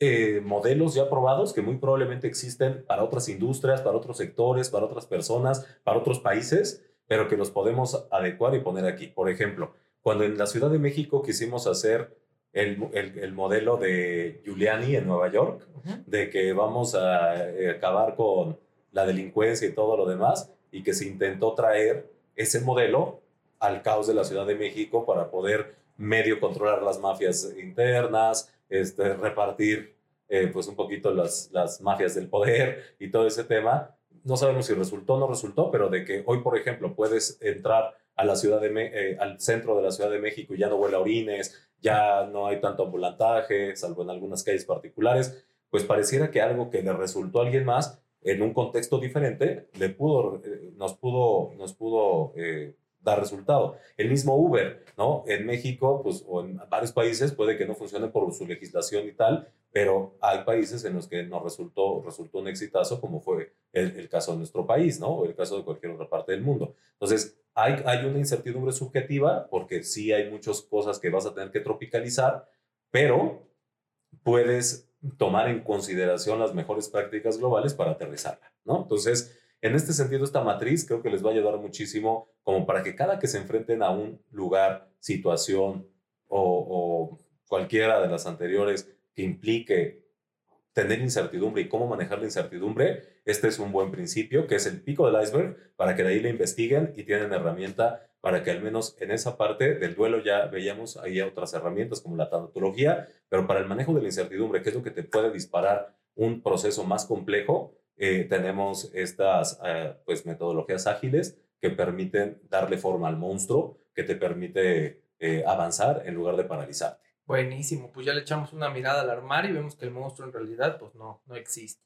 eh, modelos ya probados que muy probablemente existen para otras industrias, para otros sectores, para otras personas, para otros países, pero que los podemos adecuar y poner aquí. Por ejemplo, cuando en la Ciudad de México quisimos hacer el, el, modelo de Giuliani en Nueva York, de que vamos a eh, acabar con la delincuencia y todo lo demás, y que se intentó traer ese modelo al caos de la Ciudad de México para poder medio controlar las mafias internas, este, repartir eh, pues un poquito las, las mafias del poder y todo ese tema. No sabemos si resultó o no resultó, pero de que hoy, por ejemplo, puedes entrar a la ciudad de, eh, al centro de la Ciudad de México y ya no huele a orines, ya no hay tanto ambulantaje, salvo en algunas calles particulares, pues pareciera que algo que le resultó a alguien más en un contexto diferente le pudo, eh, nos pudo, nos pudo eh, dar resultado. El mismo Uber, ¿no? En México, pues, o en varios países puede que no funcione por su legislación y tal, pero hay países en los que nos resultó, resultó un exitazo, como fue el, caso de nuestro país, ¿no? O el caso de cualquier otra parte del mundo. Entonces, hay, hay una incertidumbre subjetiva, porque sí hay muchas cosas que vas a tener que tropicalizar, pero puedes tomar en consideración las mejores prácticas globales para aterrizarla, ¿no? Entonces, en este sentido, esta matriz creo que les va a ayudar muchísimo como para que cada que se enfrenten a un lugar, situación o, o cualquiera de las anteriores que implique tener incertidumbre y cómo manejar la incertidumbre, este es un buen principio, que es el pico del iceberg, para que de ahí le investiguen y tienen herramienta para que al menos en esa parte del duelo ya veíamos ahí otras herramientas como la tanatología, pero para el manejo de la incertidumbre, que es lo que te puede disparar un proceso más complejo, eh, tenemos estas eh, pues metodologías ágiles que permiten darle forma al monstruo, que te permite eh, avanzar en lugar de paralizarte. Buenísimo, pues ya le echamos una mirada al armario y vemos que el monstruo en realidad pues no, no existe.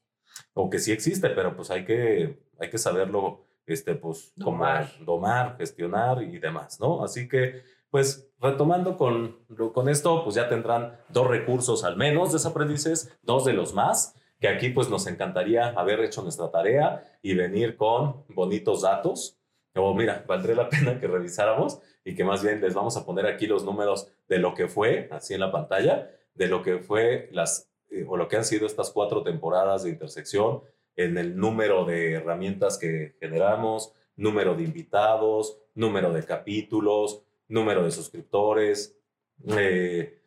O que sí existe, pero pues hay que, hay que saberlo, este, pues, domar. domar, gestionar y demás, ¿no? Así que, pues, retomando con, con esto, pues ya tendrán dos recursos al menos de aprendices, dos de los más, que aquí pues nos encantaría haber hecho nuestra tarea y venir con bonitos datos. O mira, valdría la pena que revisáramos y que más bien les vamos a poner aquí los números de lo que fue, así en la pantalla, de lo que fue las, eh, o lo que han sido estas cuatro temporadas de intersección, en el número de herramientas que generamos, número de invitados, número de capítulos, número de suscriptores, eh,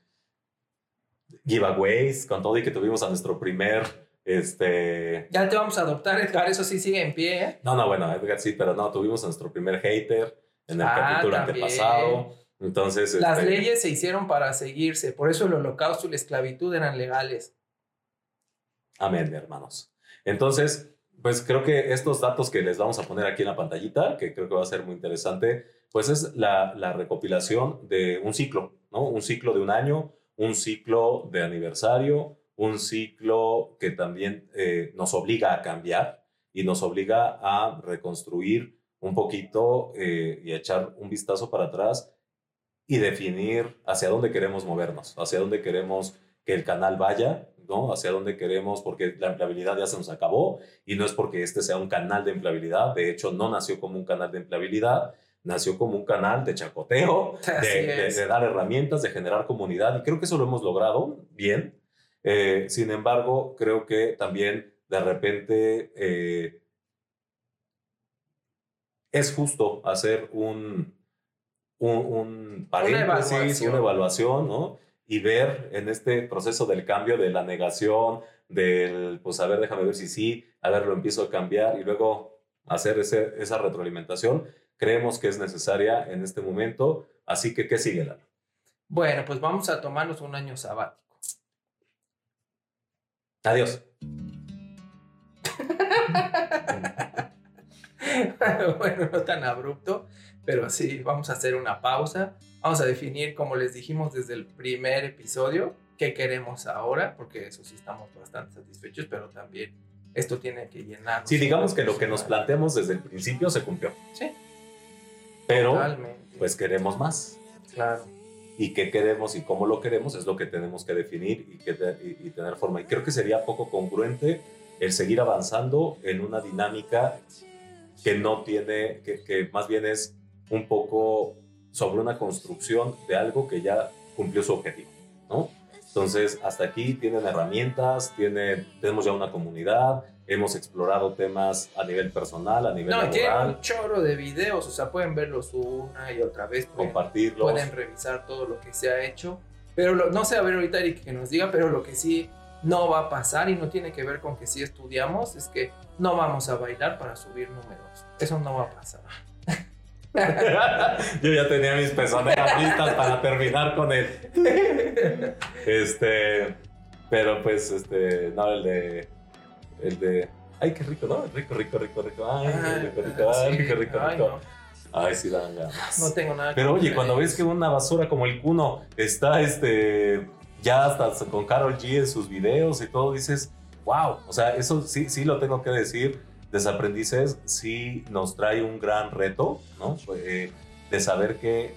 giveaways, con todo y que tuvimos a nuestro primer este... Ya te vamos a adoptar, Edgar, eso sí sigue en pie. ¿eh? No, no, bueno, Edgar sí, pero no, tuvimos a nuestro primer hater en el ah, capítulo antepasado. Entonces, las este, leyes se hicieron para seguirse, por eso el holocausto y la esclavitud eran legales. Amén, hermanos. Entonces, pues creo que estos datos que les vamos a poner aquí en la pantallita, que creo que va a ser muy interesante, pues es la, la recopilación de un ciclo, ¿no? Un ciclo de un año, un ciclo de aniversario, un ciclo que también eh, nos obliga a cambiar y nos obliga a reconstruir un poquito eh, y echar un vistazo para atrás y definir hacia dónde queremos movernos, hacia dónde queremos que el canal vaya, ¿no? Hacia dónde queremos, porque la empleabilidad ya se nos acabó y no es porque este sea un canal de empleabilidad, de hecho no nació como un canal de empleabilidad, nació como un canal de chacoteo, de, dar herramientas, de generar comunidad y creo que eso lo hemos logrado bien. Eh, sin embargo, creo que también de repente eh, es justo hacer un, un, paréntesis, una evaluación, ¿no? Y ver en este proceso del cambio, de la negación, del, pues a ver, déjame ver si sí, a ver, lo empiezo a cambiar y luego hacer ese, esa retroalimentación, creemos que es necesaria en este momento. Así que, ¿qué sigue, Lalo? Bueno, pues vamos a tomarnos un año sabático. Adiós. bueno, no tan abrupto, pero sí, vamos a hacer una pausa. Vamos a definir, como les dijimos desde el primer episodio, qué queremos ahora, porque eso sí estamos bastante satisfechos, pero también esto tiene que llenar. Sí, digamos que lo que nos planteamos desde el principio se cumplió. Sí. Pero, pues queremos más. Claro. Y qué queremos y cómo lo queremos es lo que tenemos que definir y, que y tener forma. Y creo que sería poco congruente el seguir avanzando en una dinámica que no tiene, que, que más bien es un poco sobre una construcción de algo que ya cumplió su objetivo, ¿no? Entonces, hasta aquí tienen herramientas, tienen, tenemos ya una comunidad, hemos explorado temas a nivel personal, a nivel no, laboral. un chorro de videos, o sea, pueden verlos una y otra vez. compartirlos. Pueden revisar todo lo que se ha hecho. Pero no sé, a ver ahorita Eric que nos diga, pero lo que sí no va a pasar y no tiene que ver con que si estudiamos, es que no vamos a bailar para subir números. Eso no va a pasar. Yo ya tenía mis pezoneras listas para terminar con él. Este. Pero pues, este, no, el de, el de, ay, qué rico, ¿no? Rico, rico, rico, rico, ay, Ah, rico, rico, ay, rico, rico, Ay, rico. Ay, sí dan ganas. No tengo nada Pero oye, cuando ves que una basura como el Cuno está este, ya hasta con Carol G en sus videos y todo, dices, wow, o sea, eso sí, sí lo tengo que decir, Desaprendices sí nos trae un gran reto, ¿no? Eh, de saber que,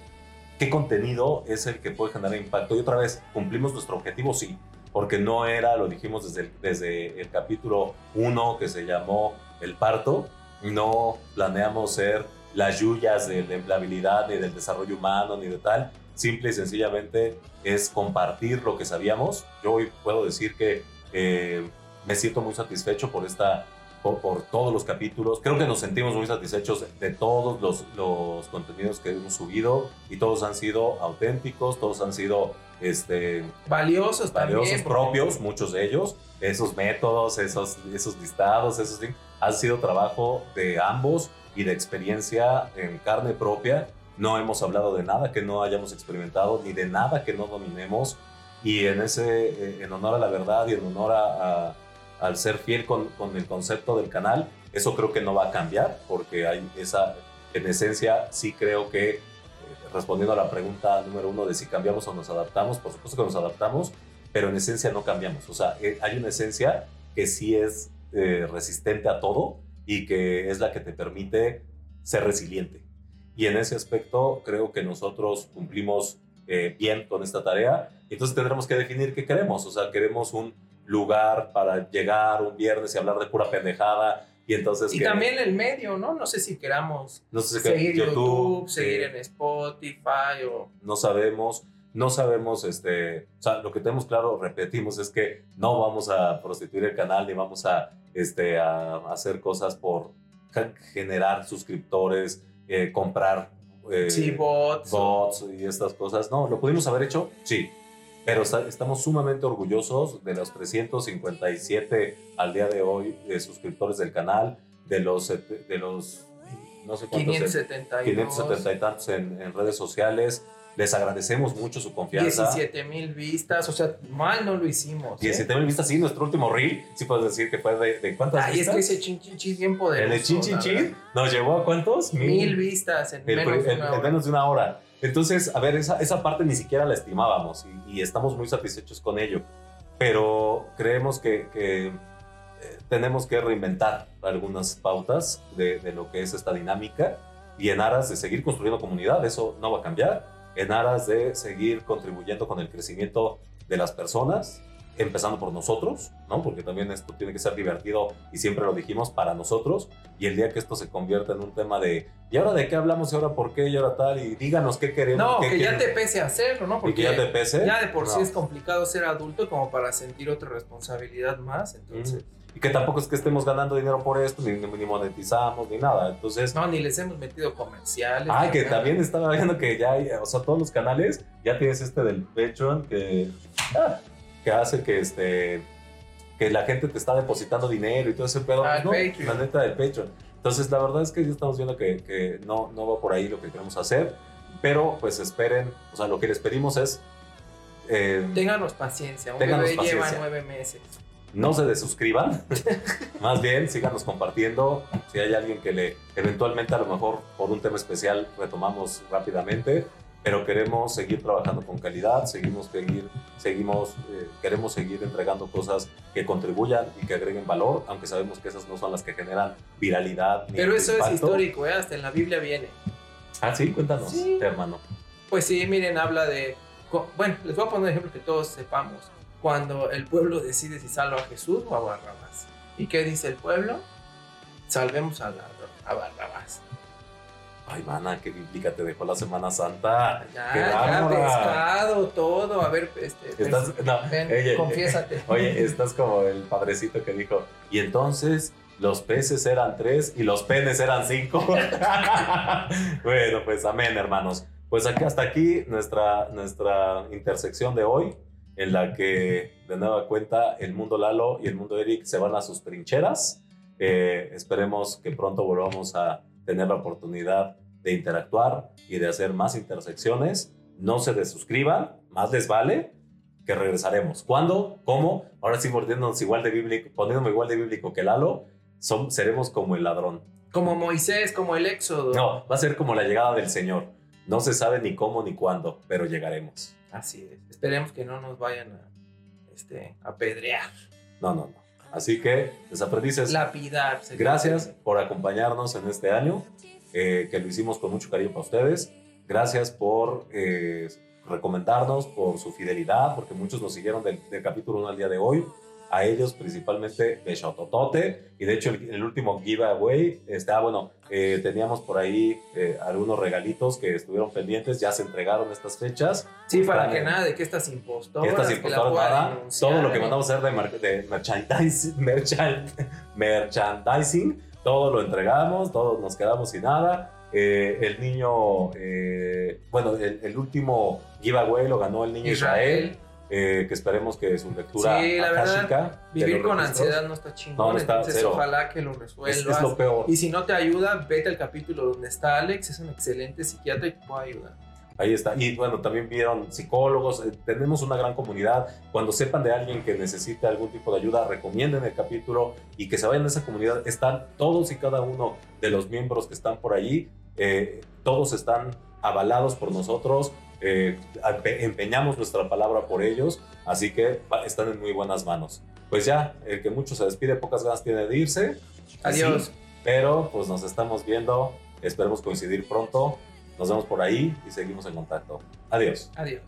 qué contenido es el que puede generar impacto. Y otra vez, ¿cumplimos nuestro objetivo? Sí, porque no era, lo dijimos desde el, desde el capítulo 1 que se llamó El parto, no planeamos ser las yuyas de, la habilidad ni del desarrollo humano ni de tal. Simple y sencillamente es compartir lo que sabíamos. Yo hoy puedo decir que eh, me siento muy satisfecho por esta por, por, todos los capítulos. Creo que nos sentimos muy satisfechos de todos los, los, contenidos que hemos subido y todos han sido auténticos, todos han sido este, valiosos, valiosos también, propios, muchos de ellos. Esos métodos, esos, esos listados, esos han sido trabajo de ambos y de experiencia en carne propia. No hemos hablado de nada que no hayamos experimentado ni de nada que no dominemos. Y en, ese, en honor a la verdad y en honor a, al ser fiel con, con, el concepto del canal, eso creo que no va a cambiar, porque hay esa, en esencia, sí creo que, eh, respondiendo a la pregunta número uno de si cambiamos o nos adaptamos, por supuesto que nos adaptamos, pero en esencia no cambiamos. O sea, eh, hay una esencia que sí es eh, resistente a todo y que es la que te permite ser resiliente. Y en ese aspecto creo que nosotros cumplimos eh, bien con esta tarea. Entonces tendremos que definir qué queremos. O sea, queremos un lugar para llegar un viernes y hablar de pura pendejada. Y entonces. Y que, también el medio, ¿no? No sé si queramos no sé si seguir YouTube, YouTube, seguir en Spotify o. No sabemos. No sabemos, este, o sea, lo que tenemos claro, repetimos, es que no vamos a prostituir el canal ni vamos a, este, a hacer cosas por generar suscriptores, eh, comprar eh, sí, bots. bots y estas cosas. No, ¿lo pudimos haber hecho? Sí. Pero está, estamos sumamente orgullosos de los 357 al día de hoy de suscriptores del canal, de los, de los no sé cuántos, 572. 570 y tantos en, en redes sociales. Les agradecemos mucho su confianza. 17 mil vistas, o sea, mal no lo hicimos. ¿eh? 17 mil vistas, sí, nuestro último reel, sí puedes decir que fue de, de cuántas Ay, vistas. es que ese chin chin chin bien poderoso. El de chin chin chin nos llevó a cuántos? Mil vistas en El- menos de en- una en hora. menos de una hora. Entonces, a ver, esa, esa parte ni siquiera la estimábamos y, y estamos muy satisfechos con ello. Pero creemos que, que, eh, tenemos que reinventar algunas pautas de, de lo que es esta dinámica y en aras de seguir construyendo comunidad, eso no va a cambiar, en aras de seguir contribuyendo con el crecimiento de las personas, empezando por nosotros, ¿no? Porque también esto tiene que ser divertido y siempre lo dijimos para nosotros. Y el día que esto se convierta en un tema de, ¿y ahora de qué hablamos? ¿Y ahora por qué? ¿Y ahora tal? Y díganos qué queremos. No, qué que ya te pese hacerlo, ¿no? Y Porque que ya te pese. ya de por sí es complicado ser adulto como para sentir otra responsabilidad más, entonces. Y que tampoco es que estemos ganando dinero por esto, ni, ni monetizamos, ni nada. Entonces, No, ni les hemos metido comerciales. Ni que nada. también estaba viendo que ya hay, o sea, todos los canales, ya tienes este del Patreon que, ah, que hace que este que la gente te está depositando dinero y todo ese pedo. Ah, no, Patreon. la neta del Patreon. Entonces, la verdad es que ya estamos viendo que, que no, no va por ahí lo que queremos hacer, pero pues esperen, o sea, lo que les pedimos es eh, Ténganos paciencia, un bebé lleva paciencia. nueve meses. No se desuscriban, más bien síganos compartiendo. Si hay alguien que le, eventualmente a lo mejor por un tema especial retomamos rápidamente, pero queremos seguir trabajando con calidad, seguimos, seguir, seguimos, eh, queremos seguir entregando cosas que contribuyan y que agreguen valor, aunque sabemos que esas no son las que generan viralidad. Ni Pero eso es impacto. histórico, ¿eh? hasta en la Biblia viene. Ah, sí, cuéntanos, Sí. hermano. Pues sí, miren, habla de... Bueno, les voy a poner un ejemplo que todos sepamos. Cuando el pueblo decide si salva a Jesús o a Barrabás. ¿Y qué dice el pueblo? Salvemos a, la- a Barrabás. Ay, mana, qué bíblica te dejó la Semana Santa. Ya, ¡Qué ya pescado, todo. A ver, este, Estás, ven, no, ven, oye, confiésate. Oye, estás como el padrecito que dijo, y entonces los peces eran tres y los penes eran cinco. bueno, pues amén, hermanos. Pues aquí hasta aquí nuestra, nuestra intersección de hoy, en la que de nueva cuenta el mundo Lalo y el mundo Eric se van a sus trincheras. Eh, esperemos que pronto volvamos a tener la oportunidad de interactuar y de hacer más intersecciones. No se desuscriban, más les vale que regresaremos. ¿Cuándo? ¿Cómo? Ahora sí, volviéndonos igual de bíblico, poniéndome igual de bíblico que Lalo, son, seremos como el ladrón. Como Moisés, como el Éxodo. No, va a ser como la llegada del Señor. No se sabe ni cómo ni cuándo, pero llegaremos. Así es. Esperemos que no nos vayan a este, apedrear. No, no, no. Así que, desaprendices, Lapidar. gracias por acompañarnos en este año, eh, que lo hicimos con mucho cariño para ustedes. Gracias por eh, recomendarnos, por su fidelidad, porque muchos nos siguieron del, del capítulo 1 al día de hoy. A ellos principalmente Beshototote. Y de hecho, el, el último giveaway está, bueno, eh, teníamos por ahí eh, algunos regalitos que estuvieron pendientes, ya se entregaron estas fechas. Sí, para Están que nada de que estas impostoras. Estas que la impostoras, puedan nada. Todo lo que ¿eh? mandamos a hacer de, de merchandising, merchan- merchandising, todo lo entregamos, todos nos quedamos sin nada. Eh, el niño, bueno, el, el último giveaway lo ganó el niño Israel, Israel. Eh, que esperemos que su lectura Sí, la verdad, Vivir con registros- ansiedad no está chingón. No, no está, entonces, cero. ojalá que lo es, resuelvas. es lo peor. Y si no te ayuda, vete al capítulo donde está Alex. Es un excelente psiquiatra y te puede ayudar. Ahí está. Y bueno, también vieron psicólogos. eh, tenemos una gran comunidad. Cuando sepan de alguien que necesite algún tipo de ayuda, recomienden el capítulo y que se vayan a esa comunidad. Están todos y cada uno de los miembros que están por allí. eh, todos están avalados por nosotros. Eh, empe- empeñamos nuestra palabra por ellos. Así que están en muy buenas manos. Pues ya, el que mucho se despide, pocas ganas tiene de irse. Adiós. Sí, pero pues nos estamos viendo. Esperemos coincidir pronto. Nos vemos por ahí y seguimos en contacto. Adiós. Adiós.